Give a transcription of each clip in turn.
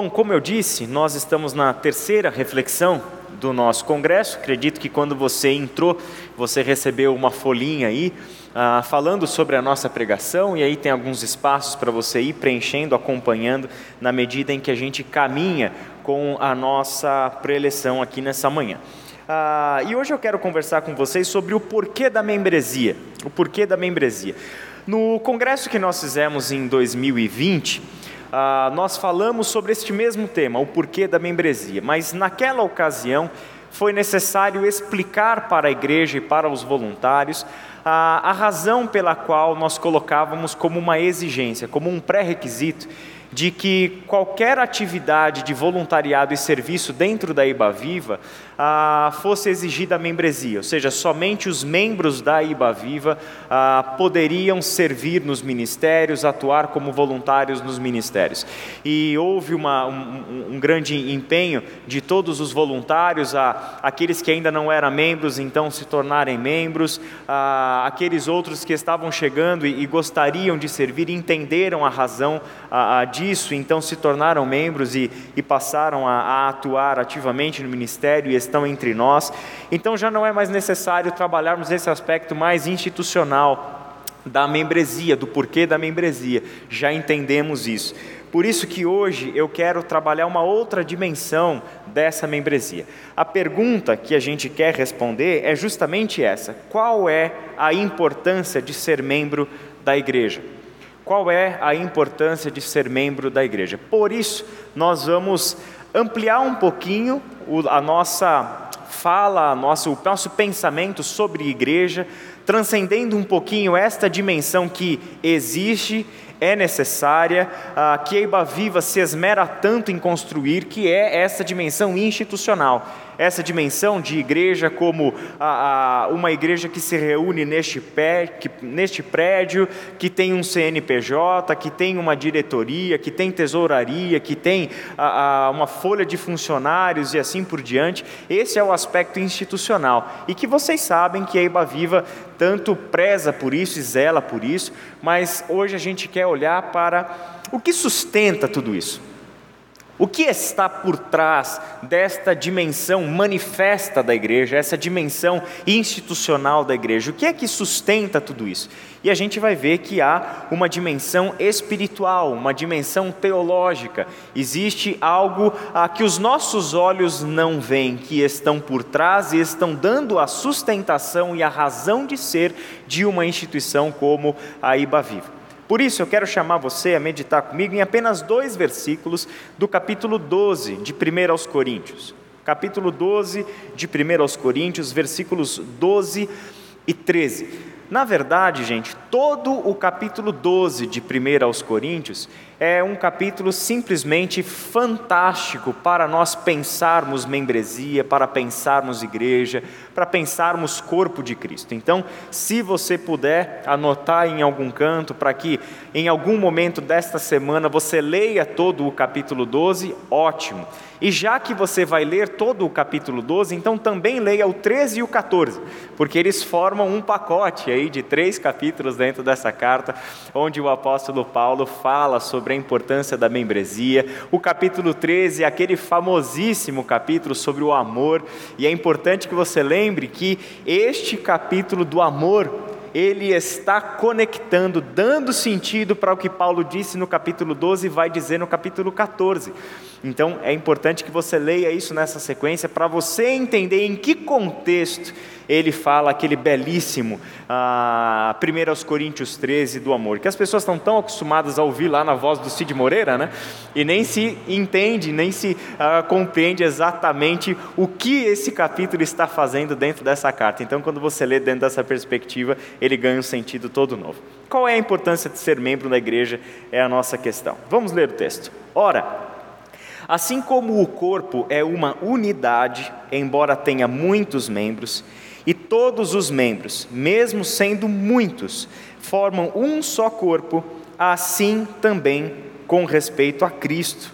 Bom, como eu disse, nós estamos na terceira reflexão do nosso congresso. Acredito que quando você entrou, você recebeu uma folhinha aí ah, falando sobre a nossa pregação, e aí tem alguns espaços para você ir preenchendo, acompanhando, na medida em que a gente caminha com a nossa preleção aqui nessa manhã. Ah, e hoje eu quero conversar com vocês sobre o porquê da membresia. O porquê da membresia. No congresso que nós fizemos em 2020, ah, nós falamos sobre este mesmo tema, o porquê da membresia, mas naquela ocasião foi necessário explicar para a igreja e para os voluntários a, a razão pela qual nós colocávamos como uma exigência, como um pré-requisito de que qualquer atividade de voluntariado e serviço dentro da IBA Viva ah, fosse exigida a membresia, ou seja, somente os membros da IBA Viva ah, poderiam servir nos ministérios, atuar como voluntários nos ministérios. E houve uma, um, um, grande empenho de todos os voluntários, aqueles que ainda não eram membros, então se tornarem membros, aqueles outros que estavam chegando e, e gostariam de servir, entenderam a razão disso, então se tornaram membros e, e passaram a, atuar ativamente no ministério e estão entre nós. Então já não é mais necessário trabalharmos esse aspecto mais institucional da membresia, do porquê da membresia. Já entendemos isso. Por isso que hoje eu quero trabalhar uma outra dimensão dessa membresia. A pergunta que a gente quer responder é justamente essa: qual é a importância de ser membro da igreja? Qual é a importância de ser membro da igreja? Por isso, nós vamos ampliar um pouquinho a nossa fala, o nosso pensamento sobre igreja, transcendendo um pouquinho esta dimensão que existe, é necessária, que a Iba Viva se esmera tanto em construir, que é essa dimensão institucional essa dimensão de igreja como a, a, uma igreja que se reúne neste, pé, que, neste prédio, que tem um CNPJ, que tem uma diretoria, que tem tesouraria, que tem a, uma folha de funcionários e assim por diante. Esse é o aspecto institucional. E que vocês sabem que a Iba Viva tanto preza por isso e zela por isso, mas hoje a gente quer olhar para o que sustenta tudo isso. O que está por trás desta dimensão manifesta da igreja, essa dimensão institucional da igreja? O que é que sustenta tudo isso? E a gente vai ver que há uma dimensão espiritual, uma dimensão teológica. Existe algo a que os nossos olhos não veem, que estão por trás e estão dando a sustentação e a razão de ser de uma instituição como a Iba Viva. Por isso eu quero chamar você a meditar comigo em apenas dois versículos do capítulo 12 de 1 aos Coríntios. Capítulo 12 de 1 aos Coríntios, versículos 12 e 13. Na verdade, gente, todo o capítulo 12 de 1 aos Coríntios é um capítulo simplesmente fantástico para nós pensarmos membresia, para pensarmos igreja, para pensarmos corpo de Cristo. Então, se você puder anotar em algum canto para que em algum momento desta semana você leia todo o capítulo 12, ótimo. E já que você vai ler todo o capítulo 12, então também leia o 13 e o 14, porque eles formam um pacote aí de três capítulos dentro dessa carta, onde o apóstolo Paulo fala sobre a importância da membresia. O capítulo 13 é aquele famosíssimo capítulo sobre o amor, e é importante que você lembre que este capítulo do amor ele está conectando, dando sentido para o que Paulo disse no capítulo 12 e vai dizer no capítulo 14. Então é importante que você leia isso nessa sequência para você entender em que contexto ele fala aquele belíssimo ah, 1 Coríntios 13 do amor, que as pessoas estão tão acostumadas a ouvir lá na voz do Cid Moreira, né? E nem se entende, nem se ah, compreende exatamente o que esse capítulo está fazendo dentro dessa carta. Então, quando você lê dentro dessa perspectiva, ele ganha um sentido todo novo. Qual é a importância de ser membro da igreja? É a nossa questão. Vamos ler o texto. Ora, Assim como o corpo é uma unidade, embora tenha muitos membros, e todos os membros, mesmo sendo muitos, formam um só corpo, assim também com respeito a Cristo.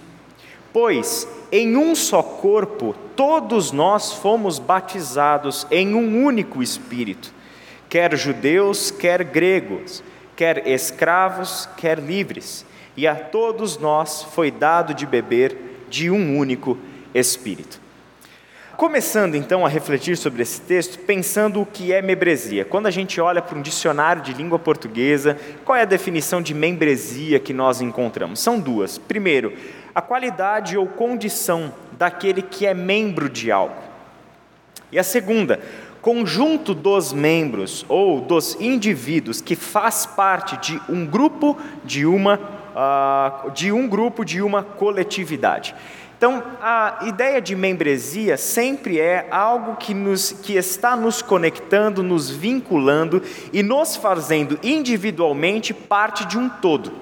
Pois em um só corpo todos nós fomos batizados em um único Espírito, quer judeus, quer gregos, quer escravos, quer livres, e a todos nós foi dado de beber de um único Espírito. Começando então a refletir sobre esse texto, pensando o que é membresia. Quando a gente olha para um dicionário de língua portuguesa, qual é a definição de membresia que nós encontramos? São duas. Primeiro, a qualidade ou condição daquele que é membro de algo. E a segunda, conjunto dos membros ou dos indivíduos que faz parte de um grupo, de uma, uh, de um grupo, de uma coletividade. Então, a ideia de membresia sempre é algo que, nos, que está nos conectando, nos vinculando e nos fazendo individualmente parte de um todo.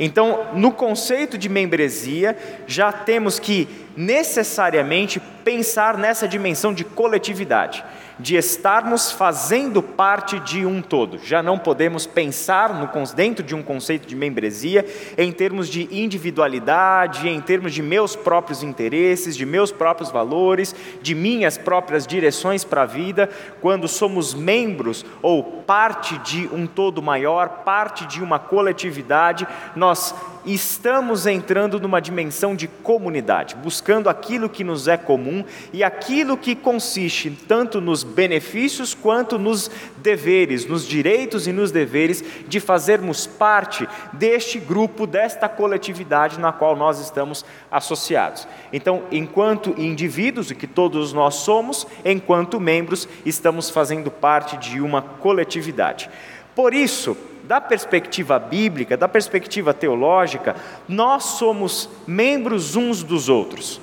Então, no conceito de membresia, já temos que necessariamente pensar nessa dimensão de coletividade de estarmos fazendo parte de um todo. Já não podemos pensar no, dentro de um conceito de membresia em termos de individualidade, em termos de meus próprios interesses, de meus próprios valores, de minhas próprias direções para a vida, quando somos membros ou parte de um todo maior, parte de uma coletividade, nós estamos entrando numa dimensão de comunidade, buscando aquilo que nos é comum e aquilo que consiste tanto nos benefícios quanto nos deveres, nos direitos e nos deveres de fazermos parte deste grupo, desta coletividade na qual nós estamos associados. Então, enquanto indivíduos, o que todos nós somos, enquanto membros, estamos fazendo parte de uma coletividade. Por isso, da perspectiva bíblica, da perspectiva teológica, nós somos membros uns dos outros.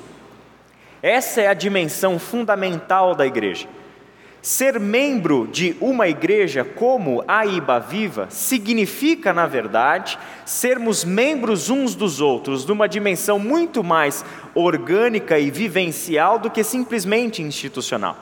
Essa é a dimensão fundamental da igreja. Ser membro de uma igreja como a Iba Viva significa, na verdade, sermos membros uns dos outros, numa dimensão muito mais orgânica e vivencial do que simplesmente institucional.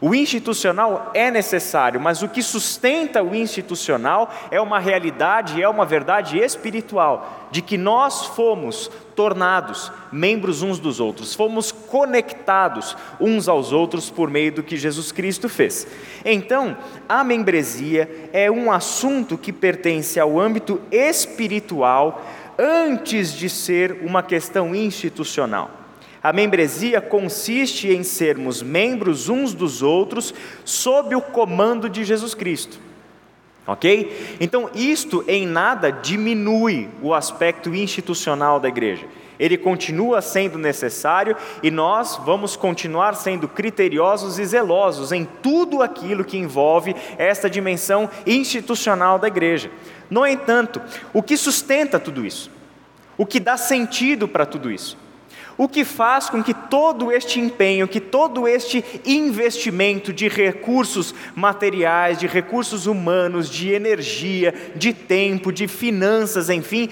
O institucional é necessário, mas o que sustenta o institucional é uma realidade, é uma verdade espiritual, de que nós fomos tornados membros uns dos outros, fomos conectados uns aos outros por meio do que Jesus Cristo fez. Então, a membresia é um assunto que pertence ao âmbito espiritual antes de ser uma questão institucional. A membresia consiste em sermos membros uns dos outros sob o comando de Jesus Cristo. Ok? Então, isto em nada diminui o aspecto institucional da igreja. Ele continua sendo necessário e nós vamos continuar sendo criteriosos e zelosos em tudo aquilo que envolve esta dimensão institucional da igreja. No entanto, o que sustenta tudo isso? O que dá sentido para tudo isso? O que faz com que todo este empenho, que todo este investimento de recursos materiais, de recursos humanos, de energia, de tempo, de finanças, enfim,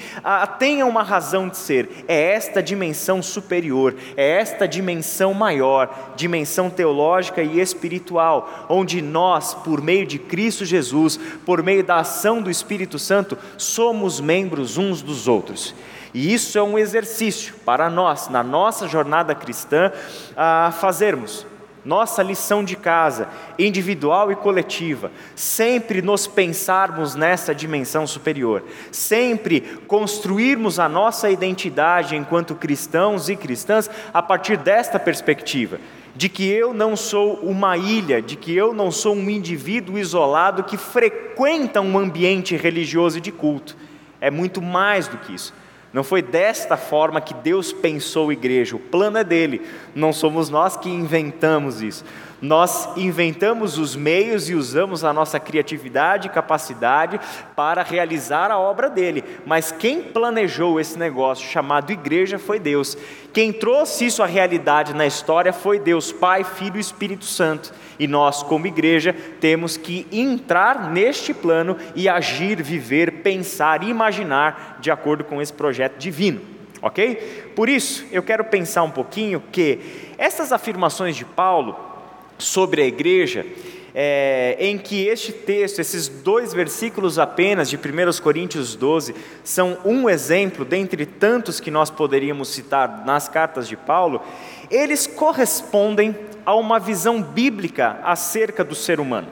tenha uma razão de ser. É esta dimensão superior, é esta dimensão maior, dimensão teológica e espiritual, onde nós, por meio de Cristo Jesus, por meio da ação do Espírito Santo, somos membros uns dos outros. E isso é um exercício para nós, na nossa jornada cristã, a fazermos nossa lição de casa, individual e coletiva, sempre nos pensarmos nessa dimensão superior, sempre construirmos a nossa identidade enquanto cristãos e cristãs a partir desta perspectiva, de que eu não sou uma ilha, de que eu não sou um indivíduo isolado que frequenta um ambiente religioso e de culto. É muito mais do que isso. Não foi desta forma que Deus pensou a igreja, o plano é dele, não somos nós que inventamos isso. Nós inventamos os meios e usamos a nossa criatividade e capacidade para realizar a obra dele, mas quem planejou esse negócio chamado igreja foi Deus. Quem trouxe isso à realidade na história foi Deus, Pai, Filho e Espírito Santo. E nós, como igreja, temos que entrar neste plano e agir, viver, pensar imaginar de acordo com esse projeto divino. Ok? Por isso, eu quero pensar um pouquinho que essas afirmações de Paulo sobre a igreja, é, em que este texto, esses dois versículos apenas de 1 Coríntios 12, são um exemplo dentre tantos que nós poderíamos citar nas cartas de Paulo, eles correspondem a uma visão bíblica acerca do ser humano.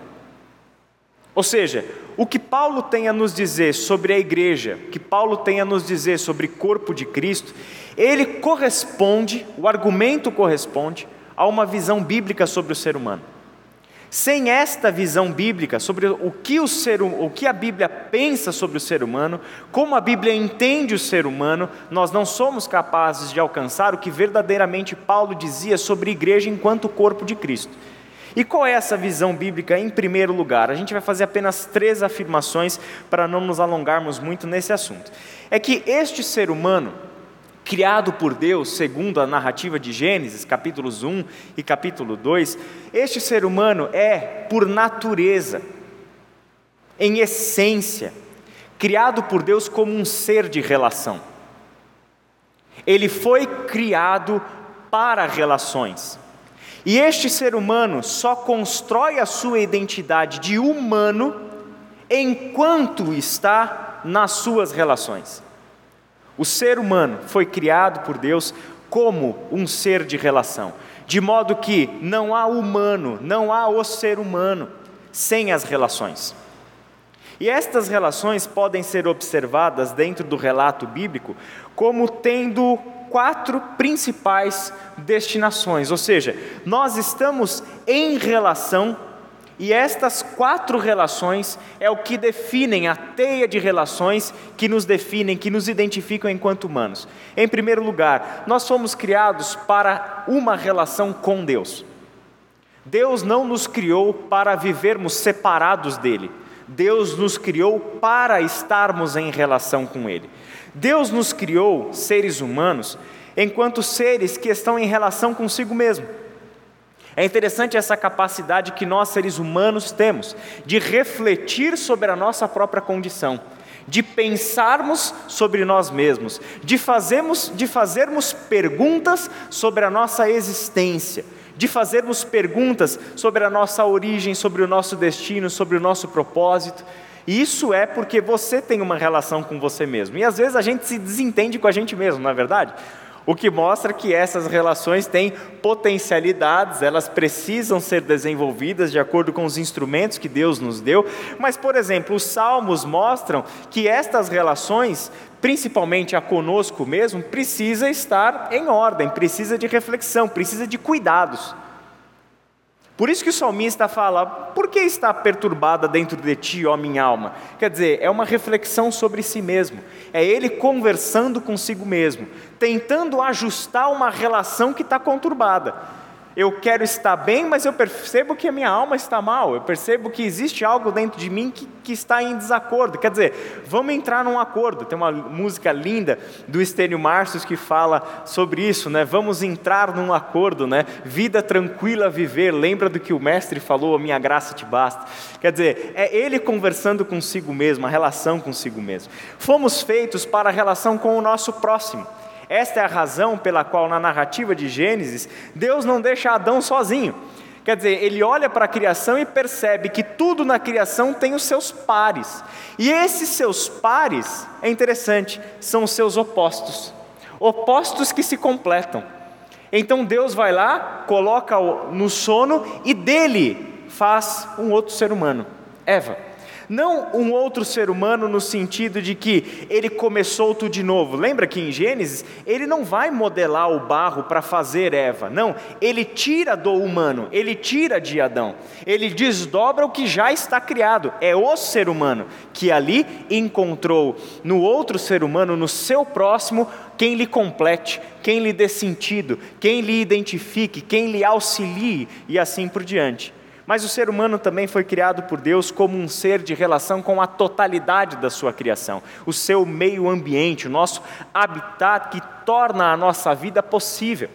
Ou seja, o que Paulo tem a nos dizer sobre a igreja, o que Paulo tem a nos dizer sobre o corpo de Cristo, ele corresponde, o argumento corresponde a uma visão bíblica sobre o ser humano. Sem esta visão bíblica sobre o que, o, ser, o que a Bíblia pensa sobre o ser humano, como a Bíblia entende o ser humano, nós não somos capazes de alcançar o que verdadeiramente Paulo dizia sobre a igreja enquanto corpo de Cristo. E qual é essa visão bíblica em primeiro lugar? A gente vai fazer apenas três afirmações para não nos alongarmos muito nesse assunto. É que este ser humano, criado por Deus, segundo a narrativa de Gênesis, capítulos 1 e capítulo 2, este ser humano é, por natureza, em essência, criado por Deus como um ser de relação. Ele foi criado para relações. E este ser humano só constrói a sua identidade de humano enquanto está nas suas relações. O ser humano foi criado por Deus como um ser de relação, de modo que não há humano, não há o ser humano sem as relações. E estas relações podem ser observadas dentro do relato bíblico como tendo quatro principais destinações, ou seja, nós estamos em relação e estas quatro relações é o que definem a teia de relações que nos definem, que nos identificam enquanto humanos. Em primeiro lugar, nós fomos criados para uma relação com Deus. Deus não nos criou para vivermos separados dele. Deus nos criou para estarmos em relação com ele. Deus nos criou, seres humanos, enquanto seres que estão em relação consigo mesmo. É interessante essa capacidade que nós, seres humanos, temos de refletir sobre a nossa própria condição, de pensarmos sobre nós mesmos, de fazermos, de fazermos perguntas sobre a nossa existência, de fazermos perguntas sobre a nossa origem, sobre o nosso destino, sobre o nosso propósito. E isso é porque você tem uma relação com você mesmo. E às vezes a gente se desentende com a gente mesmo, não é verdade? O que mostra que essas relações têm potencialidades, elas precisam ser desenvolvidas de acordo com os instrumentos que Deus nos deu. Mas, por exemplo, os salmos mostram que estas relações, principalmente a conosco mesmo, precisa estar em ordem, precisa de reflexão, precisa de cuidados. Por isso que o salmista fala: Por que está perturbada dentro de ti, ó minha alma? Quer dizer, é uma reflexão sobre si mesmo, é ele conversando consigo mesmo, tentando ajustar uma relação que está conturbada eu quero estar bem, mas eu percebo que a minha alma está mal, eu percebo que existe algo dentro de mim que, que está em desacordo. Quer dizer, vamos entrar num acordo. Tem uma música linda do Estênio Marcios que fala sobre isso, né? Vamos entrar num acordo, né? Vida tranquila viver, lembra do que o mestre falou, a minha graça te basta. Quer dizer, é ele conversando consigo mesmo, a relação consigo mesmo. Fomos feitos para a relação com o nosso próximo. Esta é a razão pela qual, na narrativa de Gênesis, Deus não deixa Adão sozinho. Quer dizer, ele olha para a criação e percebe que tudo na criação tem os seus pares. E esses seus pares, é interessante, são os seus opostos. Opostos que se completam. Então Deus vai lá, coloca no sono e dele faz um outro ser humano, Eva. Não um outro ser humano no sentido de que ele começou tudo de novo. Lembra que em Gênesis ele não vai modelar o barro para fazer Eva. Não, ele tira do humano, ele tira de Adão. Ele desdobra o que já está criado. É o ser humano que ali encontrou no outro ser humano, no seu próximo, quem lhe complete, quem lhe dê sentido, quem lhe identifique, quem lhe auxilie e assim por diante. Mas o ser humano também foi criado por Deus como um ser de relação com a totalidade da sua criação, o seu meio ambiente, o nosso habitat que torna a nossa vida possível.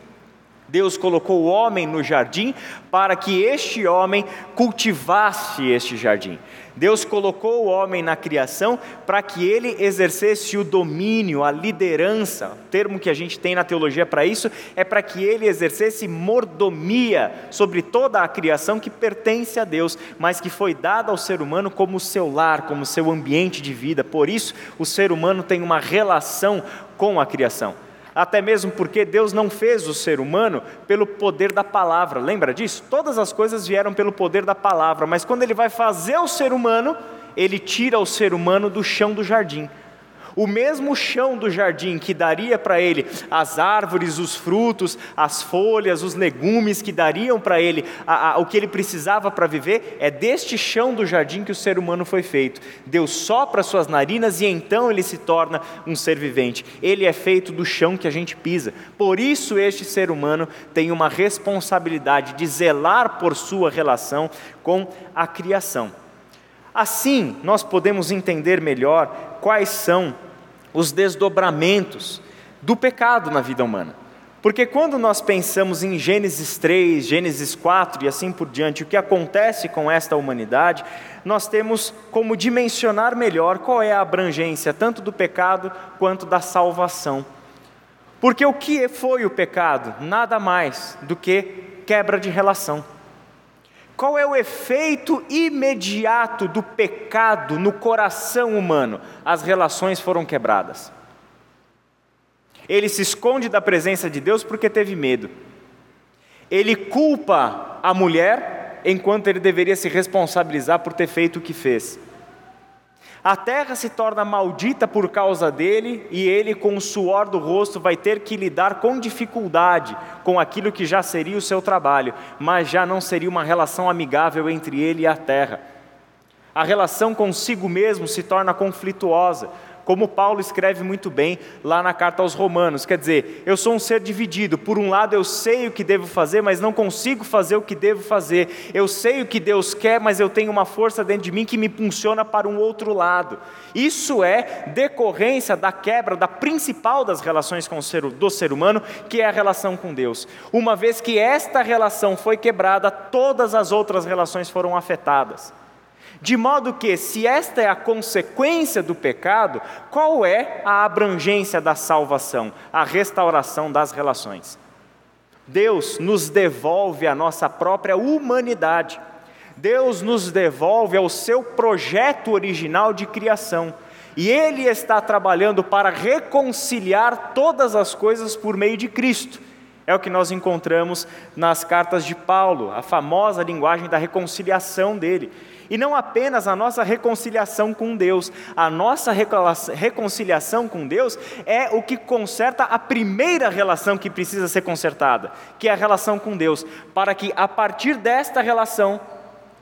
Deus colocou o homem no jardim para que este homem cultivasse este jardim. Deus colocou o homem na criação para que ele exercesse o domínio, a liderança. O termo que a gente tem na teologia para isso é para que ele exercesse mordomia sobre toda a criação que pertence a Deus, mas que foi dada ao ser humano como seu lar, como seu ambiente de vida. Por isso, o ser humano tem uma relação com a criação. Até mesmo porque Deus não fez o ser humano pelo poder da palavra, lembra disso? Todas as coisas vieram pelo poder da palavra, mas quando Ele vai fazer o ser humano, Ele tira o ser humano do chão do jardim o mesmo chão do jardim que daria para ele as árvores, os frutos, as folhas, os legumes que dariam para ele a, a, o que ele precisava para viver, é deste chão do jardim que o ser humano foi feito. Deus sopra suas narinas e então ele se torna um ser vivente. Ele é feito do chão que a gente pisa. Por isso, este ser humano tem uma responsabilidade de zelar por sua relação com a criação. Assim, nós podemos entender melhor quais são os desdobramentos do pecado na vida humana. Porque quando nós pensamos em Gênesis 3, Gênesis 4 e assim por diante, o que acontece com esta humanidade, nós temos como dimensionar melhor qual é a abrangência tanto do pecado quanto da salvação. Porque o que foi o pecado? Nada mais do que quebra de relação. Qual é o efeito imediato do pecado no coração humano? As relações foram quebradas. Ele se esconde da presença de Deus porque teve medo. Ele culpa a mulher enquanto ele deveria se responsabilizar por ter feito o que fez. A terra se torna maldita por causa dele, e ele, com o suor do rosto, vai ter que lidar com dificuldade com aquilo que já seria o seu trabalho, mas já não seria uma relação amigável entre ele e a terra. A relação consigo mesmo se torna conflituosa, como Paulo escreve muito bem lá na carta aos Romanos. Quer dizer, eu sou um ser dividido. Por um lado, eu sei o que devo fazer, mas não consigo fazer o que devo fazer. Eu sei o que Deus quer, mas eu tenho uma força dentro de mim que me impulsiona para um outro lado. Isso é decorrência da quebra da principal das relações com o ser, do ser humano, que é a relação com Deus. Uma vez que esta relação foi quebrada, todas as outras relações foram afetadas. De modo que, se esta é a consequência do pecado, qual é a abrangência da salvação, a restauração das relações? Deus nos devolve a nossa própria humanidade. Deus nos devolve ao seu projeto original de criação. E Ele está trabalhando para reconciliar todas as coisas por meio de Cristo. É o que nós encontramos nas cartas de Paulo, a famosa linguagem da reconciliação dele. E não apenas a nossa reconciliação com Deus, a nossa reconciliação com Deus é o que conserta a primeira relação que precisa ser consertada, que é a relação com Deus, para que a partir desta relação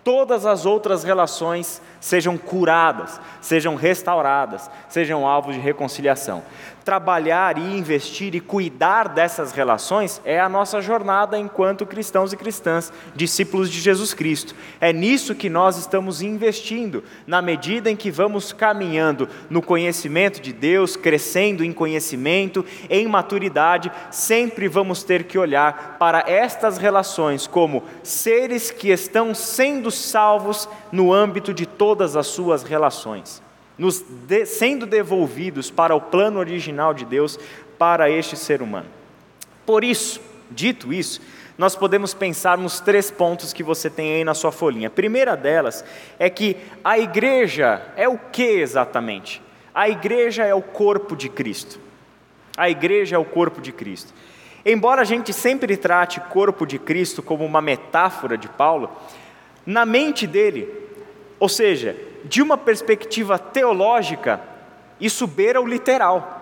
todas as outras relações sejam curadas, sejam restauradas, sejam alvos de reconciliação trabalhar e investir e cuidar dessas relações é a nossa jornada enquanto cristãos e cristãs, discípulos de Jesus Cristo. É nisso que nós estamos investindo, na medida em que vamos caminhando no conhecimento de Deus, crescendo em conhecimento, em maturidade, sempre vamos ter que olhar para estas relações como seres que estão sendo salvos no âmbito de todas as suas relações nos de, sendo devolvidos para o plano original de Deus para este ser humano. Por isso, dito isso, nós podemos pensar nos três pontos que você tem aí na sua folhinha. A primeira delas é que a igreja é o que exatamente? A igreja é o corpo de Cristo. A igreja é o corpo de Cristo. Embora a gente sempre trate corpo de Cristo como uma metáfora de Paulo, na mente dele, ou seja, de uma perspectiva teológica, isso beira o literal.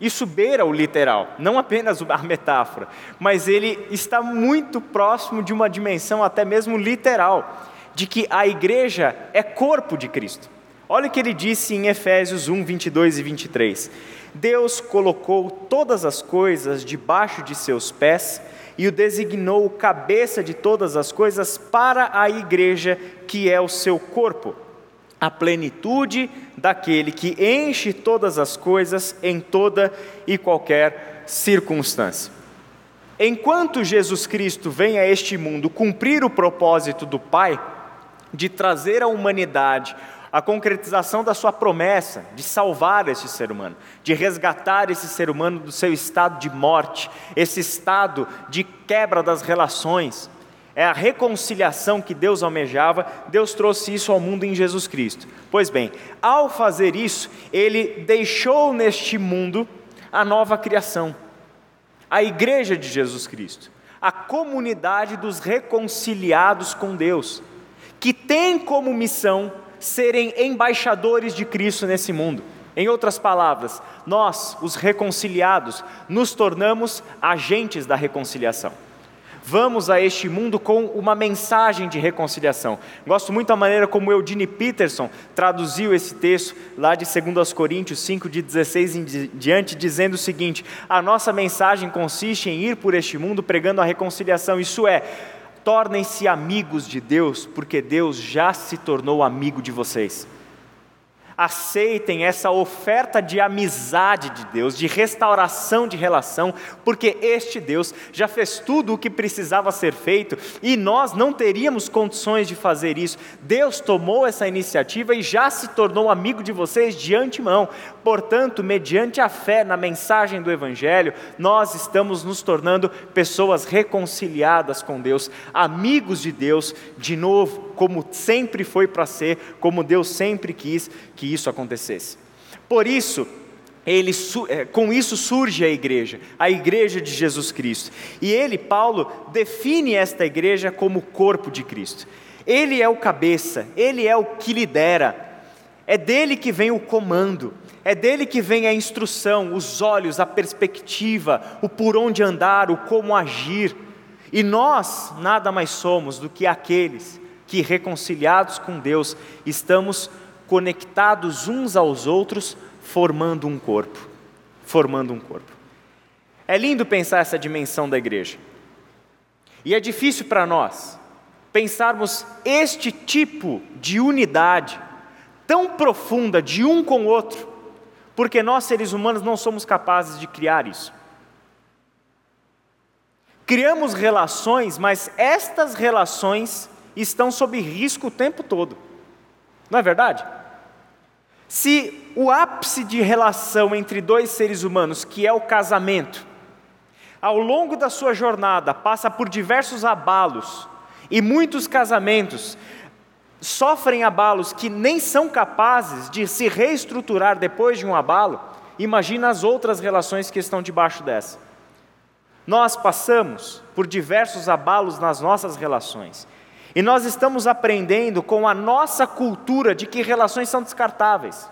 Isso beira o literal, não apenas a metáfora, mas ele está muito próximo de uma dimensão até mesmo literal, de que a igreja é corpo de Cristo. Olha o que ele disse em Efésios 1, 22 e 23. Deus colocou todas as coisas debaixo de seus pés e o designou cabeça de todas as coisas para a igreja, que é o seu corpo a plenitude daquele que enche todas as coisas em toda e qualquer circunstância. Enquanto Jesus Cristo vem a este mundo cumprir o propósito do Pai de trazer à humanidade a concretização da sua promessa de salvar esse ser humano, de resgatar esse ser humano do seu estado de morte, esse estado de quebra das relações, é a reconciliação que Deus almejava, Deus trouxe isso ao mundo em Jesus Cristo. Pois bem, ao fazer isso, Ele deixou neste mundo a nova criação, a igreja de Jesus Cristo, a comunidade dos reconciliados com Deus, que tem como missão serem embaixadores de Cristo nesse mundo. Em outras palavras, nós, os reconciliados, nos tornamos agentes da reconciliação. Vamos a este mundo com uma mensagem de reconciliação. Gosto muito da maneira como Eudine Peterson traduziu esse texto lá de 2 Coríntios 5, de 16 em diante, dizendo o seguinte: A nossa mensagem consiste em ir por este mundo pregando a reconciliação, isso é, tornem-se amigos de Deus, porque Deus já se tornou amigo de vocês aceitem essa oferta de amizade de Deus, de restauração de relação, porque este Deus já fez tudo o que precisava ser feito e nós não teríamos condições de fazer isso. Deus tomou essa iniciativa e já se tornou amigo de vocês de antemão. Portanto, mediante a fé na mensagem do Evangelho, nós estamos nos tornando pessoas reconciliadas com Deus, amigos de Deus, de novo, como sempre foi para ser, como Deus sempre quis que isso acontecesse. Por isso, ele, é, com isso surge a igreja, a igreja de Jesus Cristo. E ele, Paulo, define esta igreja como o corpo de Cristo. Ele é o cabeça, ele é o que lidera, é dele que vem o comando, é dele que vem a instrução, os olhos, a perspectiva, o por onde andar, o como agir. E nós nada mais somos do que aqueles que, reconciliados com Deus, estamos conectados uns aos outros, formando um corpo. Formando um corpo. É lindo pensar essa dimensão da igreja. E é difícil para nós pensarmos este tipo de unidade tão profunda de um com o outro, porque nós seres humanos não somos capazes de criar isso. Criamos relações, mas estas relações estão sob risco o tempo todo. Não é verdade? Se o ápice de relação entre dois seres humanos, que é o casamento, ao longo da sua jornada passa por diversos abalos, e muitos casamentos sofrem abalos que nem são capazes de se reestruturar depois de um abalo, imagina as outras relações que estão debaixo dessa. Nós passamos por diversos abalos nas nossas relações. E nós estamos aprendendo com a nossa cultura de que relações são descartáveis.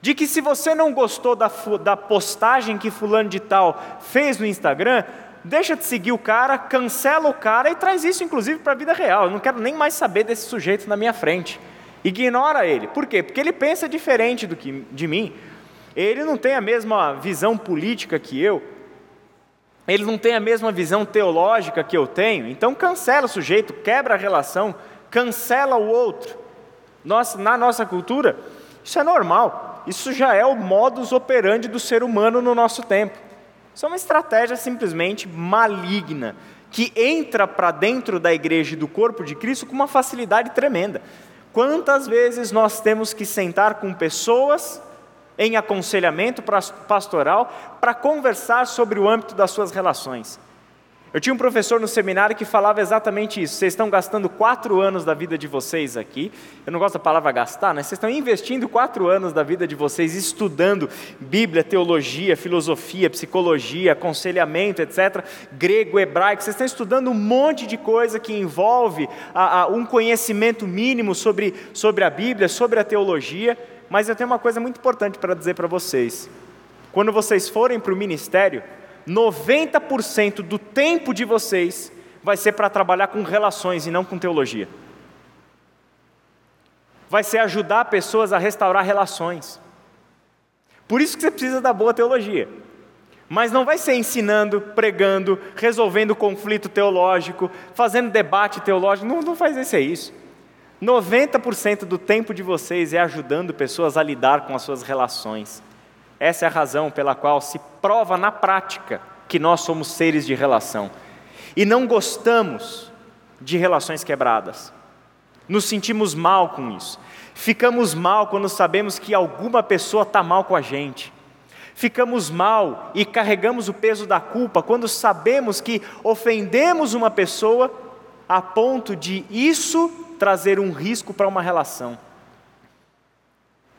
De que se você não gostou da, da postagem que fulano de tal fez no Instagram, deixa de seguir o cara, cancela o cara e traz isso inclusive para a vida real. Eu não quero nem mais saber desse sujeito na minha frente. Ignora ele. Por quê? Porque ele pensa diferente do que de mim. Ele não tem a mesma visão política que eu ele não tem a mesma visão teológica que eu tenho, então cancela o sujeito, quebra a relação, cancela o outro. Nossa, na nossa cultura, isso é normal, isso já é o modus operandi do ser humano no nosso tempo. Isso é uma estratégia simplesmente maligna, que entra para dentro da igreja e do corpo de Cristo com uma facilidade tremenda. Quantas vezes nós temos que sentar com pessoas em aconselhamento pastoral para conversar sobre o âmbito das suas relações. Eu tinha um professor no seminário que falava exatamente isso. Vocês estão gastando quatro anos da vida de vocês aqui. Eu não gosto da palavra gastar, né? Vocês estão investindo quatro anos da vida de vocês estudando Bíblia, teologia, filosofia, psicologia, aconselhamento, etc. Grego, hebraico. Vocês estão estudando um monte de coisa que envolve a, a, um conhecimento mínimo sobre, sobre a Bíblia, sobre a teologia. Mas eu tenho uma coisa muito importante para dizer para vocês. Quando vocês forem para o ministério, 90% do tempo de vocês vai ser para trabalhar com relações e não com teologia. Vai ser ajudar pessoas a restaurar relações. Por isso que você precisa da boa teologia. Mas não vai ser ensinando, pregando, resolvendo conflito teológico, fazendo debate teológico. Não, não vai ser isso. 90% do tempo de vocês é ajudando pessoas a lidar com as suas relações. Essa é a razão pela qual se prova na prática que nós somos seres de relação. E não gostamos de relações quebradas. Nos sentimos mal com isso. Ficamos mal quando sabemos que alguma pessoa está mal com a gente. Ficamos mal e carregamos o peso da culpa quando sabemos que ofendemos uma pessoa a ponto de isso trazer um risco para uma relação.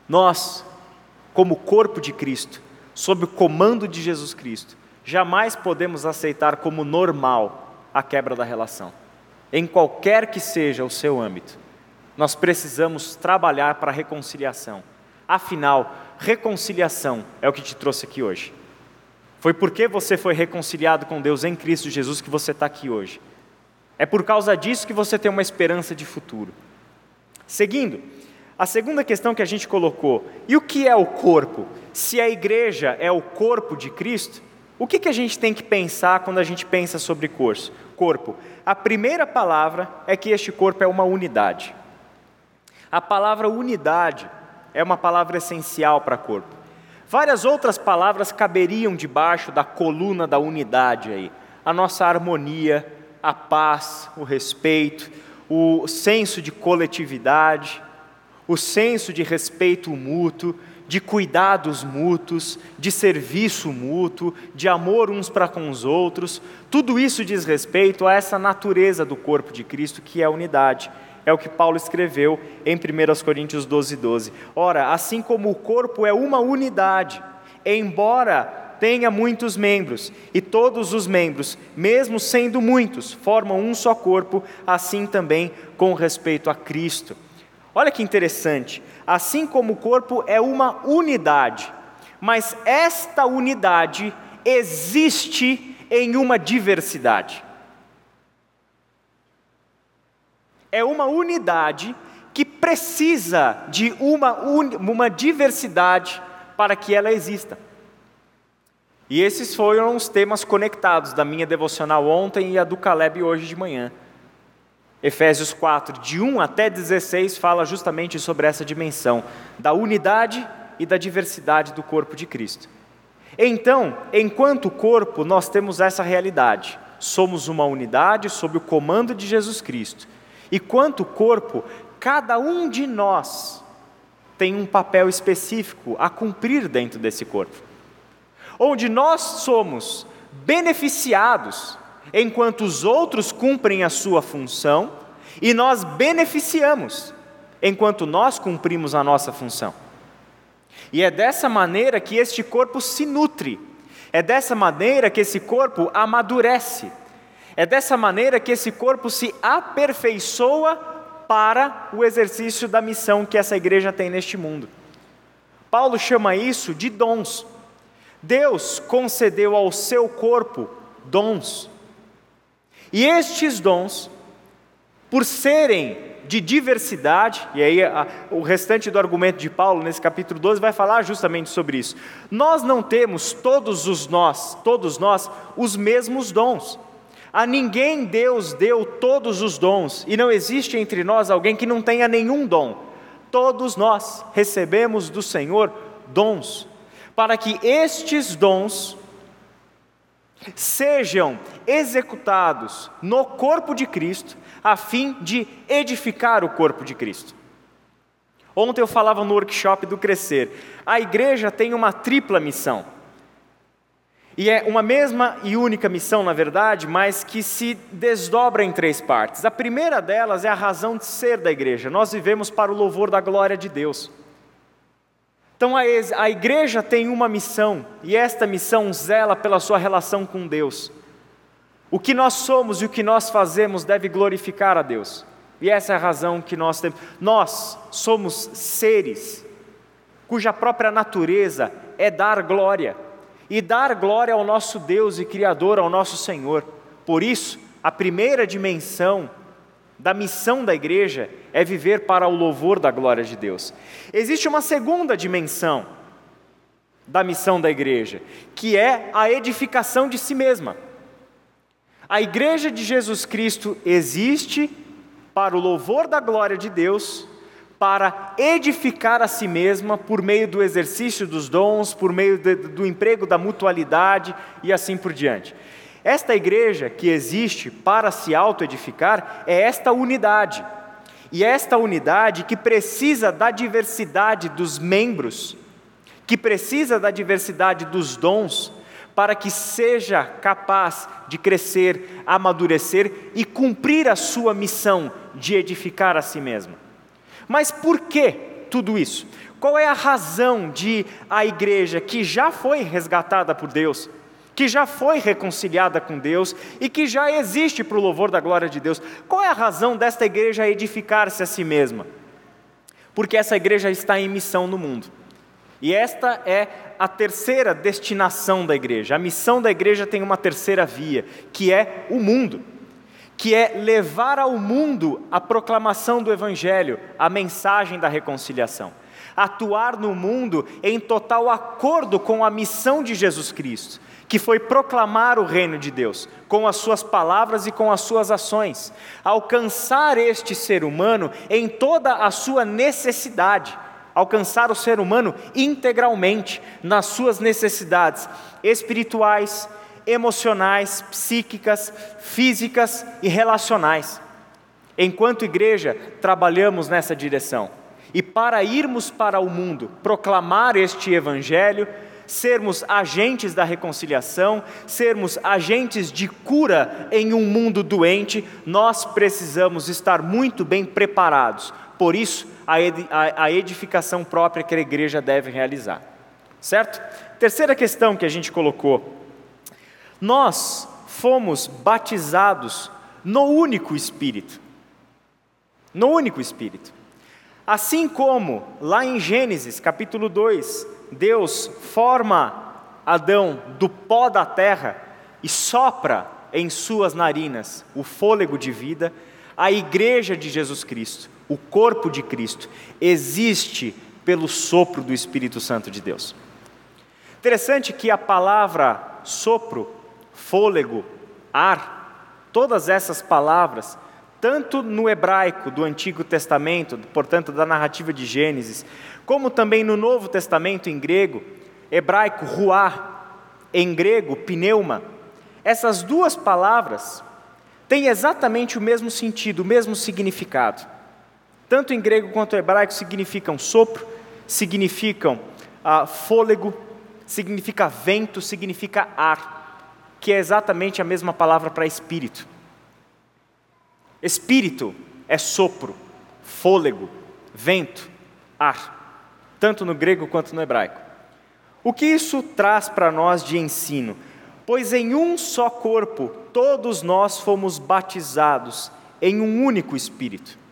Nós, como corpo de Cristo, sob o comando de Jesus Cristo, jamais podemos aceitar como normal a quebra da relação, em qualquer que seja o seu âmbito. Nós precisamos trabalhar para a reconciliação. Afinal, reconciliação é o que te trouxe aqui hoje. Foi porque você foi reconciliado com Deus em Cristo Jesus que você está aqui hoje. É por causa disso que você tem uma esperança de futuro. Seguindo, a segunda questão que a gente colocou: e o que é o corpo? Se a igreja é o corpo de Cristo, o que, que a gente tem que pensar quando a gente pensa sobre corpo? A primeira palavra é que este corpo é uma unidade. A palavra unidade é uma palavra essencial para corpo. Várias outras palavras caberiam debaixo da coluna da unidade aí. A nossa harmonia, a paz, o respeito, o senso de coletividade, o senso de respeito mútuo, de cuidados mútuos, de serviço mútuo, de amor uns para com os outros. Tudo isso diz respeito a essa natureza do corpo de Cristo que é a unidade. É o que Paulo escreveu em 1 Coríntios 12, 12. Ora, assim como o corpo é uma unidade, embora tenha muitos membros, e todos os membros, mesmo sendo muitos, formam um só corpo, assim também com respeito a Cristo. Olha que interessante, assim como o corpo é uma unidade, mas esta unidade existe em uma diversidade. é uma unidade que precisa de uma, uma diversidade para que ela exista. E esses foram os temas conectados da minha devocional ontem e a do Caleb hoje de manhã. Efésios 4, de 1 até 16, fala justamente sobre essa dimensão da unidade e da diversidade do corpo de Cristo. Então, enquanto corpo, nós temos essa realidade. Somos uma unidade sob o comando de Jesus Cristo. E quanto corpo, cada um de nós tem um papel específico a cumprir dentro desse corpo. Onde nós somos beneficiados enquanto os outros cumprem a sua função, e nós beneficiamos enquanto nós cumprimos a nossa função. E é dessa maneira que este corpo se nutre, é dessa maneira que esse corpo amadurece. É dessa maneira que esse corpo se aperfeiçoa para o exercício da missão que essa igreja tem neste mundo. Paulo chama isso de dons. Deus concedeu ao seu corpo dons. E estes dons, por serem de diversidade, e aí a, o restante do argumento de Paulo nesse capítulo 12 vai falar justamente sobre isso. Nós não temos todos os nós, todos nós, os mesmos dons. A ninguém Deus deu todos os dons, e não existe entre nós alguém que não tenha nenhum dom. Todos nós recebemos do Senhor dons, para que estes dons sejam executados no corpo de Cristo, a fim de edificar o corpo de Cristo. Ontem eu falava no workshop do Crescer. A igreja tem uma tripla missão. E é uma mesma e única missão, na verdade, mas que se desdobra em três partes. A primeira delas é a razão de ser da igreja. Nós vivemos para o louvor da glória de Deus. Então a igreja tem uma missão, e esta missão zela pela sua relação com Deus. O que nós somos e o que nós fazemos deve glorificar a Deus. E essa é a razão que nós temos. Nós somos seres cuja própria natureza é dar glória e dar glória ao nosso Deus e Criador, ao nosso Senhor. Por isso, a primeira dimensão da missão da igreja é viver para o louvor da glória de Deus. Existe uma segunda dimensão da missão da igreja, que é a edificação de si mesma. A igreja de Jesus Cristo existe para o louvor da glória de Deus para edificar a si mesma por meio do exercício dos dons, por meio do emprego da mutualidade e assim por diante. Esta igreja que existe para se autoedificar é esta unidade. E esta unidade que precisa da diversidade dos membros, que precisa da diversidade dos dons, para que seja capaz de crescer, amadurecer e cumprir a sua missão de edificar a si mesma. Mas por que tudo isso? Qual é a razão de a igreja que já foi resgatada por Deus, que já foi reconciliada com Deus e que já existe para o louvor da glória de Deus, qual é a razão desta igreja edificar-se a si mesma? Porque essa igreja está em missão no mundo. E esta é a terceira destinação da igreja. A missão da igreja tem uma terceira via, que é o mundo, que é levar ao mundo a proclamação do evangelho, a mensagem da reconciliação. Atuar no mundo em total acordo com a missão de Jesus Cristo, que foi proclamar o reino de Deus, com as suas palavras e com as suas ações, alcançar este ser humano em toda a sua necessidade alcançar o ser humano integralmente nas suas necessidades espirituais, emocionais, psíquicas, físicas e relacionais. Enquanto igreja, trabalhamos nessa direção. E para irmos para o mundo, proclamar este evangelho, sermos agentes da reconciliação, sermos agentes de cura em um mundo doente, nós precisamos estar muito bem preparados. Por isso, a edificação própria que a igreja deve realizar. Certo? Terceira questão que a gente colocou. Nós fomos batizados no único Espírito. No único Espírito. Assim como lá em Gênesis capítulo 2, Deus forma Adão do pó da terra e sopra em suas narinas o fôlego de vida, a igreja de Jesus Cristo o corpo de Cristo, existe pelo sopro do Espírito Santo de Deus. Interessante que a palavra sopro, fôlego, ar, todas essas palavras, tanto no hebraico do Antigo Testamento, portanto da narrativa de Gênesis, como também no Novo Testamento em grego, hebraico ruá, em grego pneuma, essas duas palavras têm exatamente o mesmo sentido, o mesmo significado tanto em grego quanto em hebraico, significam sopro, significam ah, fôlego, significa vento, significa ar, que é exatamente a mesma palavra para espírito. Espírito é sopro, fôlego, vento, ar, tanto no grego quanto no hebraico. O que isso traz para nós de ensino? Pois em um só corpo todos nós fomos batizados em um único espírito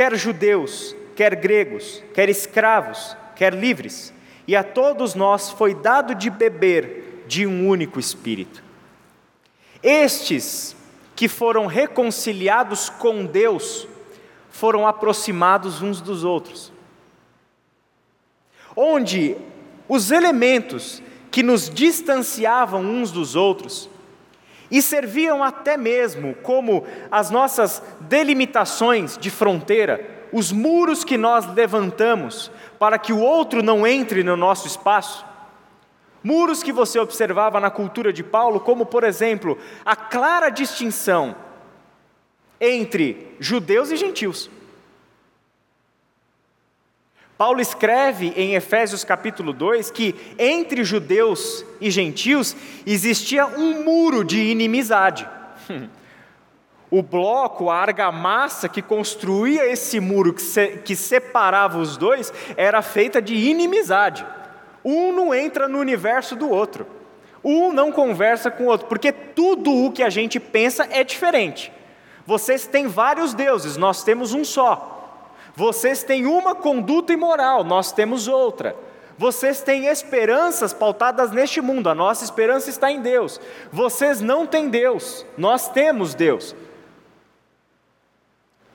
quer judeus, quer gregos, quer escravos, quer livres, e a todos nós foi dado de beber de um único Espírito. Estes que foram reconciliados com Deus foram aproximados uns dos outros. Onde os elementos que nos distanciavam uns dos outros e serviam até mesmo como as nossas delimitações de fronteira, os muros que nós levantamos para que o outro não entre no nosso espaço. Muros que você observava na cultura de Paulo, como por exemplo, a clara distinção entre judeus e gentios. Paulo escreve em Efésios capítulo 2 que entre judeus e gentios existia um muro de inimizade. O bloco, a argamassa que construía esse muro, que, se, que separava os dois, era feita de inimizade. Um não entra no universo do outro. Um não conversa com o outro, porque tudo o que a gente pensa é diferente. Vocês têm vários deuses, nós temos um só. Vocês têm uma conduta imoral, nós temos outra. Vocês têm esperanças pautadas neste mundo, a nossa esperança está em Deus. Vocês não têm Deus, nós temos Deus.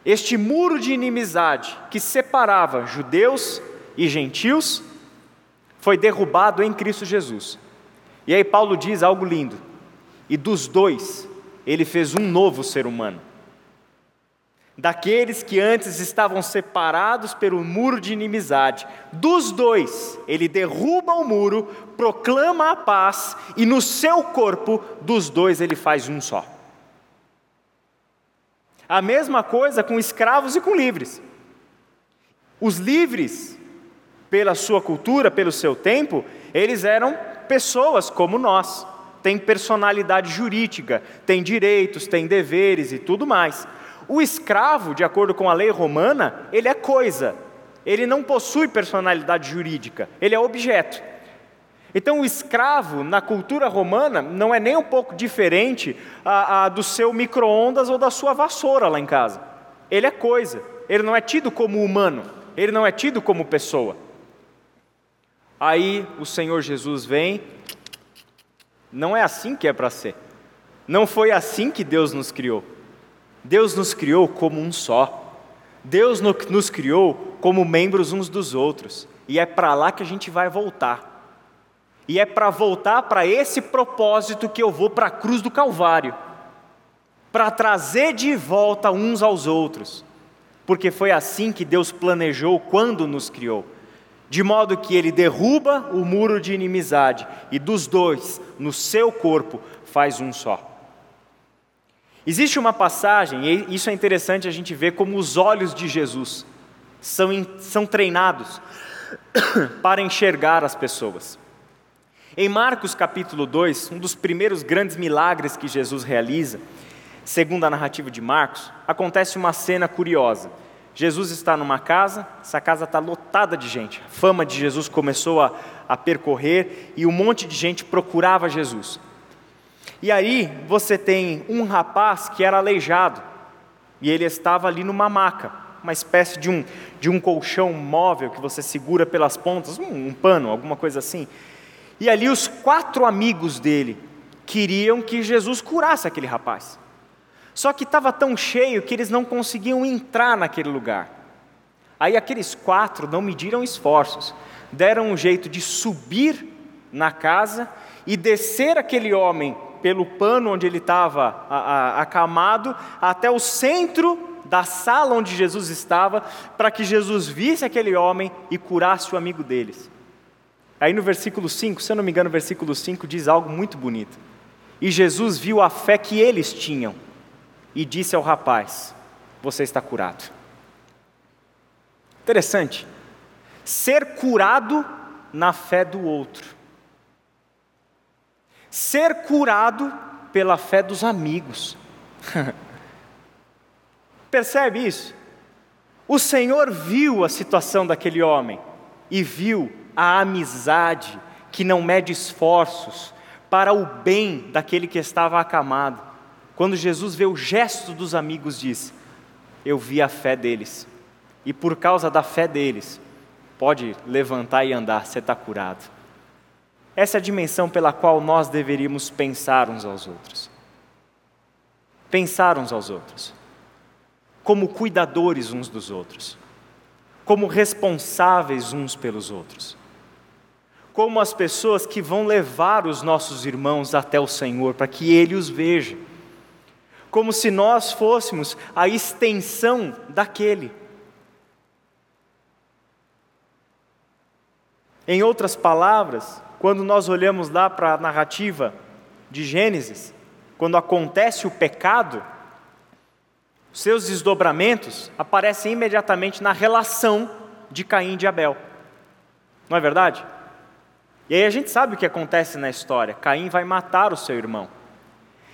Este muro de inimizade que separava judeus e gentios foi derrubado em Cristo Jesus. E aí Paulo diz algo lindo: e dos dois, ele fez um novo ser humano daqueles que antes estavam separados pelo muro de inimizade. Dos dois, ele derruba o muro, proclama a paz e no seu corpo, dos dois, ele faz um só. A mesma coisa com escravos e com livres. Os livres, pela sua cultura, pelo seu tempo, eles eram pessoas como nós. Têm personalidade jurídica, têm direitos, têm deveres e tudo mais. O escravo, de acordo com a lei romana, ele é coisa. Ele não possui personalidade jurídica, ele é objeto. Então, o escravo, na cultura romana, não é nem um pouco diferente a, a do seu micro-ondas ou da sua vassoura lá em casa. Ele é coisa, ele não é tido como humano, ele não é tido como pessoa. Aí o Senhor Jesus vem, não é assim que é para ser. Não foi assim que Deus nos criou. Deus nos criou como um só. Deus nos criou como membros uns dos outros. E é para lá que a gente vai voltar. E é para voltar para esse propósito que eu vou para a cruz do Calvário para trazer de volta uns aos outros, porque foi assim que Deus planejou quando nos criou, de modo que Ele derruba o muro de inimizade e dos dois, no seu corpo, faz um só. Existe uma passagem, e isso é interessante a gente ver como os olhos de Jesus são, são treinados para enxergar as pessoas. Em Marcos capítulo 2, um dos primeiros grandes milagres que Jesus realiza, segundo a narrativa de Marcos, acontece uma cena curiosa. Jesus está numa casa, essa casa está lotada de gente. A fama de Jesus começou a, a percorrer e um monte de gente procurava Jesus. E aí você tem um rapaz que era aleijado, e ele estava ali numa maca, uma espécie de um, de um colchão móvel que você segura pelas pontas, um, um pano, alguma coisa assim. E ali os quatro amigos dele queriam que Jesus curasse aquele rapaz. Só que estava tão cheio que eles não conseguiam entrar naquele lugar. Aí aqueles quatro não mediram esforços, deram um jeito de subir na casa e descer aquele homem pelo pano onde ele estava acamado até o centro da sala onde Jesus estava, para que Jesus visse aquele homem e curasse o amigo deles. Aí no versículo 5, se eu não me engano, o versículo 5 diz algo muito bonito. E Jesus viu a fé que eles tinham e disse ao rapaz: Você está curado. Interessante. Ser curado na fé do outro ser curado pela fé dos amigos. Percebe isso? O Senhor viu a situação daquele homem e viu a amizade que não mede esforços para o bem daquele que estava acamado. Quando Jesus vê o gesto dos amigos, diz: Eu vi a fé deles, e por causa da fé deles, pode levantar e andar, você está curado. Essa é a dimensão pela qual nós deveríamos pensar uns aos outros. Pensar uns aos outros. Como cuidadores uns dos outros. Como responsáveis uns pelos outros. Como as pessoas que vão levar os nossos irmãos até o Senhor para que Ele os veja. Como se nós fôssemos a extensão daquele. Em outras palavras, quando nós olhamos lá para a narrativa de Gênesis, quando acontece o pecado, seus desdobramentos aparecem imediatamente na relação de Caim e de Abel. Não é verdade? E aí a gente sabe o que acontece na história: Caim vai matar o seu irmão.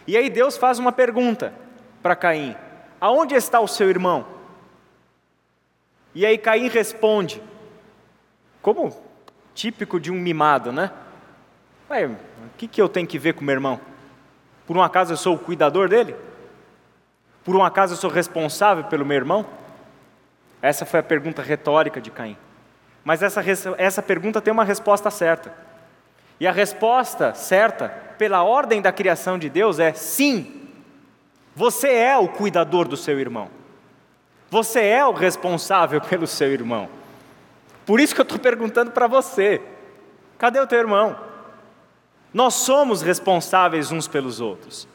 E aí Deus faz uma pergunta para Caim: Aonde está o seu irmão? E aí Caim responde: Como típico de um mimado, né? Ué, o que, que eu tenho que ver com meu irmão? Por um acaso eu sou o cuidador dele? Por um acaso eu sou responsável pelo meu irmão? Essa foi a pergunta retórica de Caim. Mas essa, essa pergunta tem uma resposta certa. E a resposta certa, pela ordem da criação de Deus, é sim. Você é o cuidador do seu irmão. Você é o responsável pelo seu irmão. Por isso que eu estou perguntando para você: cadê o teu irmão? Nós somos responsáveis uns pelos outros.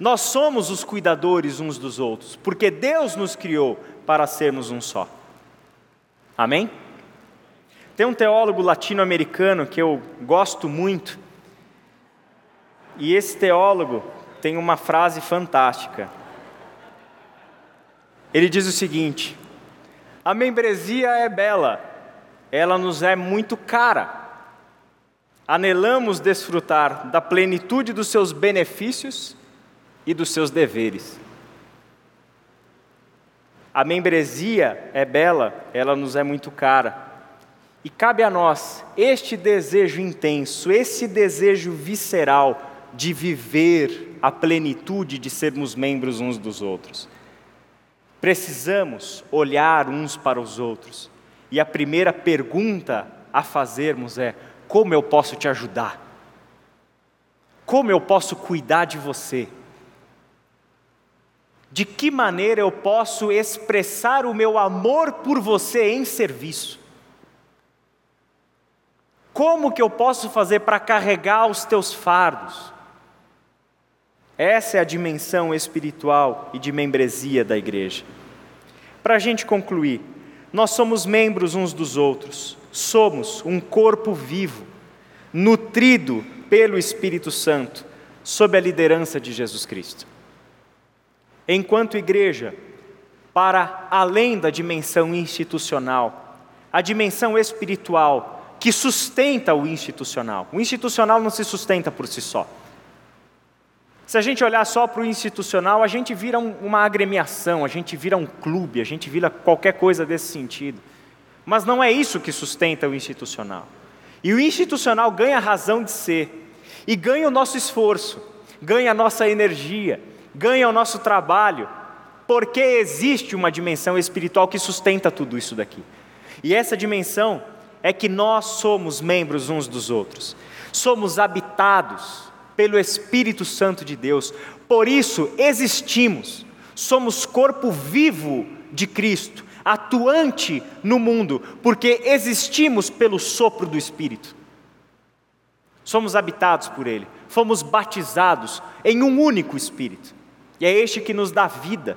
Nós somos os cuidadores uns dos outros, porque Deus nos criou para sermos um só. Amém? Tem um teólogo latino-americano que eu gosto muito, e esse teólogo tem uma frase fantástica. Ele diz o seguinte: a membresia é bela, ela nos é muito cara. Anelamos desfrutar da plenitude dos seus benefícios e dos seus deveres. A membresia é bela, ela nos é muito cara. E cabe a nós este desejo intenso, esse desejo visceral de viver a plenitude de sermos membros uns dos outros. Precisamos olhar uns para os outros. E a primeira pergunta a fazermos é: como eu posso te ajudar? Como eu posso cuidar de você? De que maneira eu posso expressar o meu amor por você em serviço? Como que eu posso fazer para carregar os teus fardos? Essa é a dimensão espiritual e de membresia da igreja. Para a gente concluir, nós somos membros uns dos outros, somos um corpo vivo, nutrido pelo Espírito Santo, sob a liderança de Jesus Cristo. Enquanto igreja, para além da dimensão institucional, a dimensão espiritual que sustenta o institucional. O institucional não se sustenta por si só. Se a gente olhar só para o institucional, a gente vira um, uma agremiação, a gente vira um clube, a gente vira qualquer coisa desse sentido. Mas não é isso que sustenta o institucional. E o institucional ganha razão de ser, e ganha o nosso esforço, ganha a nossa energia, ganha o nosso trabalho, porque existe uma dimensão espiritual que sustenta tudo isso daqui. E essa dimensão é que nós somos membros uns dos outros, somos habitados pelo Espírito Santo de Deus. Por isso existimos, somos corpo vivo de Cristo, atuante no mundo, porque existimos pelo sopro do Espírito. Somos habitados por Ele, fomos batizados em um único Espírito, e é este que nos dá vida.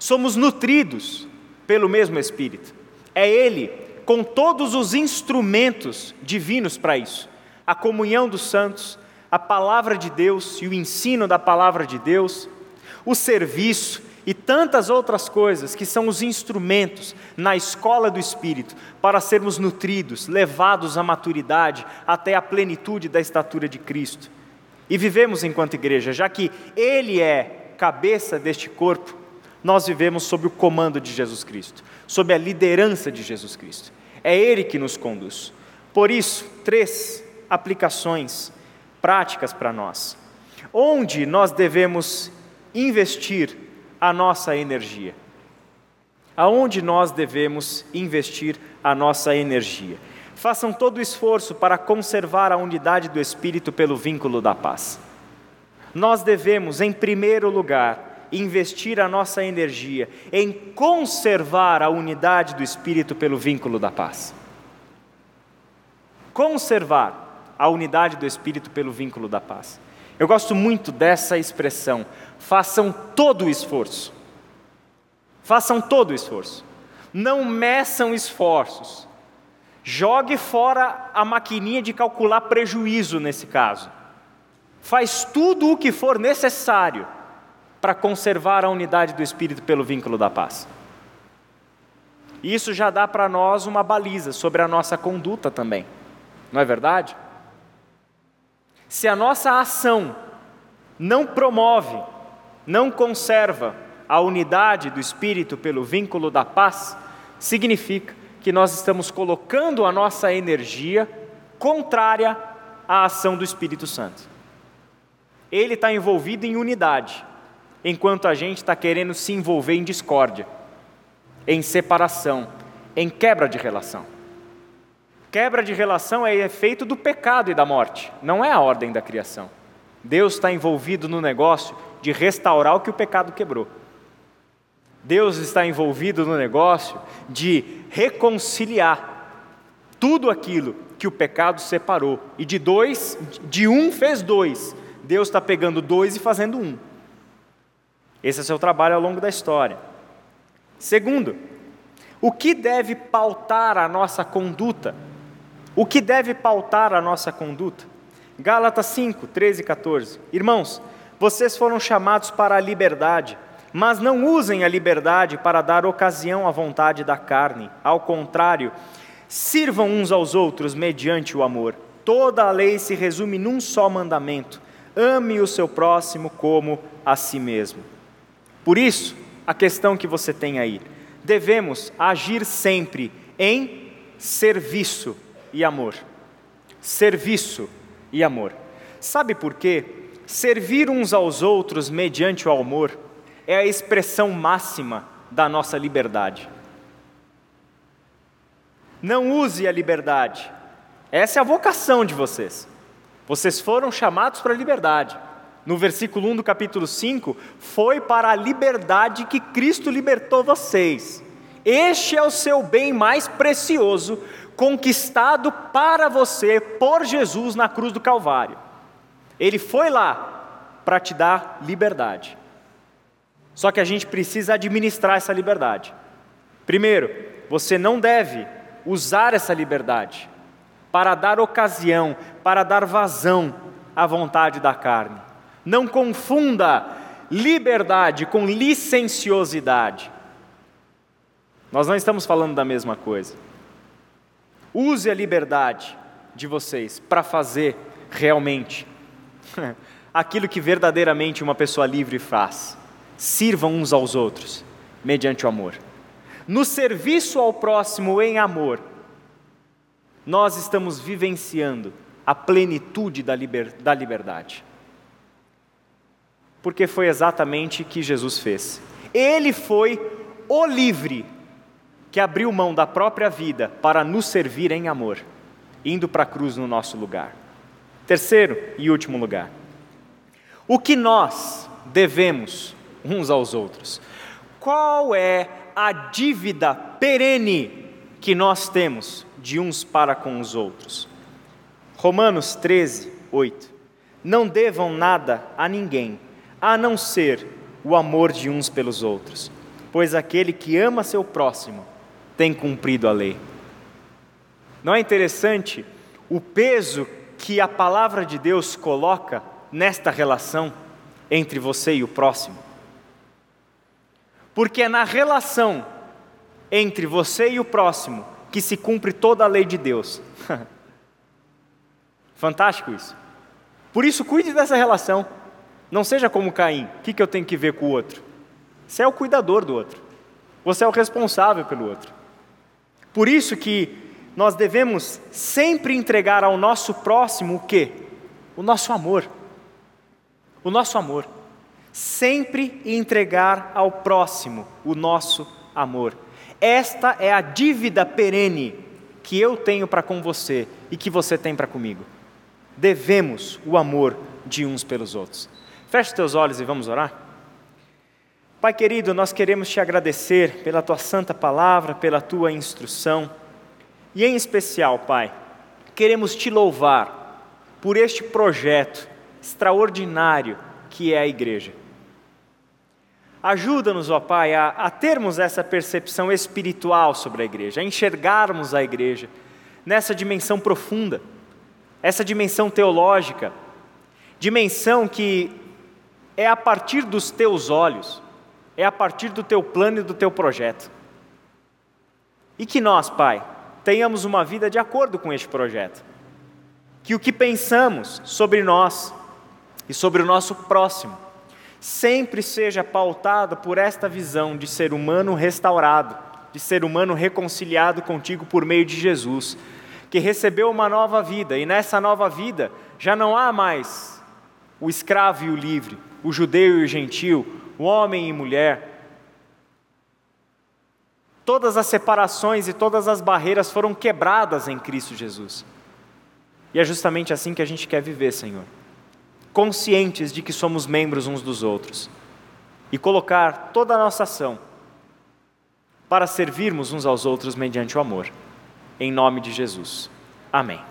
Somos nutridos pelo mesmo Espírito, é Ele com todos os instrumentos divinos para isso a comunhão dos santos, a palavra de Deus e o ensino da palavra de Deus, o serviço e tantas outras coisas que são os instrumentos na escola do Espírito para sermos nutridos, levados à maturidade até a plenitude da estatura de Cristo. E vivemos enquanto igreja, já que Ele é cabeça deste corpo, nós vivemos sob o comando de Jesus Cristo, sob a liderança de Jesus Cristo. É Ele que nos conduz. Por isso, três aplicações práticas para nós. Onde nós devemos investir a nossa energia? Aonde nós devemos investir a nossa energia? Façam todo o esforço para conservar a unidade do Espírito pelo vínculo da paz. Nós devemos, em primeiro lugar, investir a nossa energia em conservar a unidade do Espírito pelo vínculo da paz. Conservar a unidade do Espírito pelo vínculo da paz. Eu gosto muito dessa expressão. Façam todo o esforço. Façam todo o esforço. Não meçam esforços. Jogue fora a maquininha de calcular prejuízo nesse caso. Faz tudo o que for necessário para conservar a unidade do Espírito pelo vínculo da paz. Isso já dá para nós uma baliza sobre a nossa conduta também, não é verdade? Se a nossa ação não promove, não conserva a unidade do espírito pelo vínculo da paz, significa que nós estamos colocando a nossa energia contrária à ação do Espírito Santo. Ele está envolvido em unidade, enquanto a gente está querendo se envolver em discórdia, em separação, em quebra de relação. Quebra de relação é efeito do pecado e da morte, não é a ordem da criação. Deus está envolvido no negócio de restaurar o que o pecado quebrou. Deus está envolvido no negócio de reconciliar tudo aquilo que o pecado separou. E de dois, de um fez dois. Deus está pegando dois e fazendo um. Esse é seu trabalho ao longo da história. Segundo, o que deve pautar a nossa conduta? O que deve pautar a nossa conduta? Gálatas 5, 13 e 14. Irmãos, vocês foram chamados para a liberdade, mas não usem a liberdade para dar ocasião à vontade da carne. Ao contrário, sirvam uns aos outros mediante o amor. Toda a lei se resume num só mandamento: ame o seu próximo como a si mesmo. Por isso, a questão que você tem aí. Devemos agir sempre em serviço e amor. Serviço e amor. Sabe por quê? Servir uns aos outros mediante o amor é a expressão máxima da nossa liberdade. Não use a liberdade. Essa é a vocação de vocês. Vocês foram chamados para a liberdade. No versículo 1 do capítulo 5, foi para a liberdade que Cristo libertou vocês. Este é o seu bem mais precioso, conquistado para você por Jesus na cruz do Calvário. Ele foi lá para te dar liberdade. Só que a gente precisa administrar essa liberdade. Primeiro, você não deve usar essa liberdade para dar ocasião, para dar vazão à vontade da carne. Não confunda liberdade com licenciosidade. Nós não estamos falando da mesma coisa. Use a liberdade de vocês para fazer realmente aquilo que verdadeiramente uma pessoa livre faz. Sirvam uns aos outros, mediante o amor. No serviço ao próximo em amor, nós estamos vivenciando a plenitude da, liber, da liberdade. Porque foi exatamente o que Jesus fez. Ele foi o livre que abriu mão da própria vida para nos servir em amor, indo para a cruz no nosso lugar. Terceiro e último lugar. O que nós devemos uns aos outros. Qual é a dívida perene que nós temos de uns para com os outros? Romanos 13, 8. Não devam nada a ninguém, a não ser o amor de uns pelos outros, pois aquele que ama seu próximo tem cumprido a lei. Não é interessante o peso que a palavra de Deus coloca nesta relação entre você e o próximo? porque é na relação entre você e o próximo que se cumpre toda a lei de Deus. Fantástico isso. Por isso, cuide dessa relação. Não seja como Caim. O que, eu tenho que ver com o outro? Você é o cuidador do outro. Você é o responsável pelo outro. Por isso que nós devemos sempre entregar ao nosso próximo o quê? O nosso amor. O nosso amor sempre entregar ao próximo o nosso amor. Esta é a dívida perene que eu tenho para com você e que você tem para comigo. Devemos o amor de uns pelos outros. Feche teus olhos e vamos orar. Pai querido, nós queremos te agradecer pela tua santa palavra, pela tua instrução, e em especial, Pai, queremos te louvar por este projeto extraordinário que é a igreja. Ajuda-nos, ó Pai, a, a, termos essa percepção espiritual sobre a igreja, a enxergarmos a igreja nessa dimensão profunda, essa dimensão teológica, dimensão que é a partir dos teus olhos, é a partir do teu plano e do teu projeto. E que nós, Pai, tenhamos uma vida de acordo com este projeto. Que o que pensamos sobre nós e sobre o nosso próximo sempre seja pautado por esta visão de ser humano restaurado, de ser humano reconciliado contigo por meio de Jesus, que recebeu uma nova vida e nessa nova vida já não há mais o escravo e o livre, o judeu e o gentil, homem e mulher. Todas as separações e todas as barreiras foram quebradas em Cristo Jesus. E é justamente assim que a gente quer viver, Senhor conscientes de que somos membros uns dos outros e colocar toda a nossa ação para servirmos uns aos outros mediante o amor. Em nome de Jesus. Amém.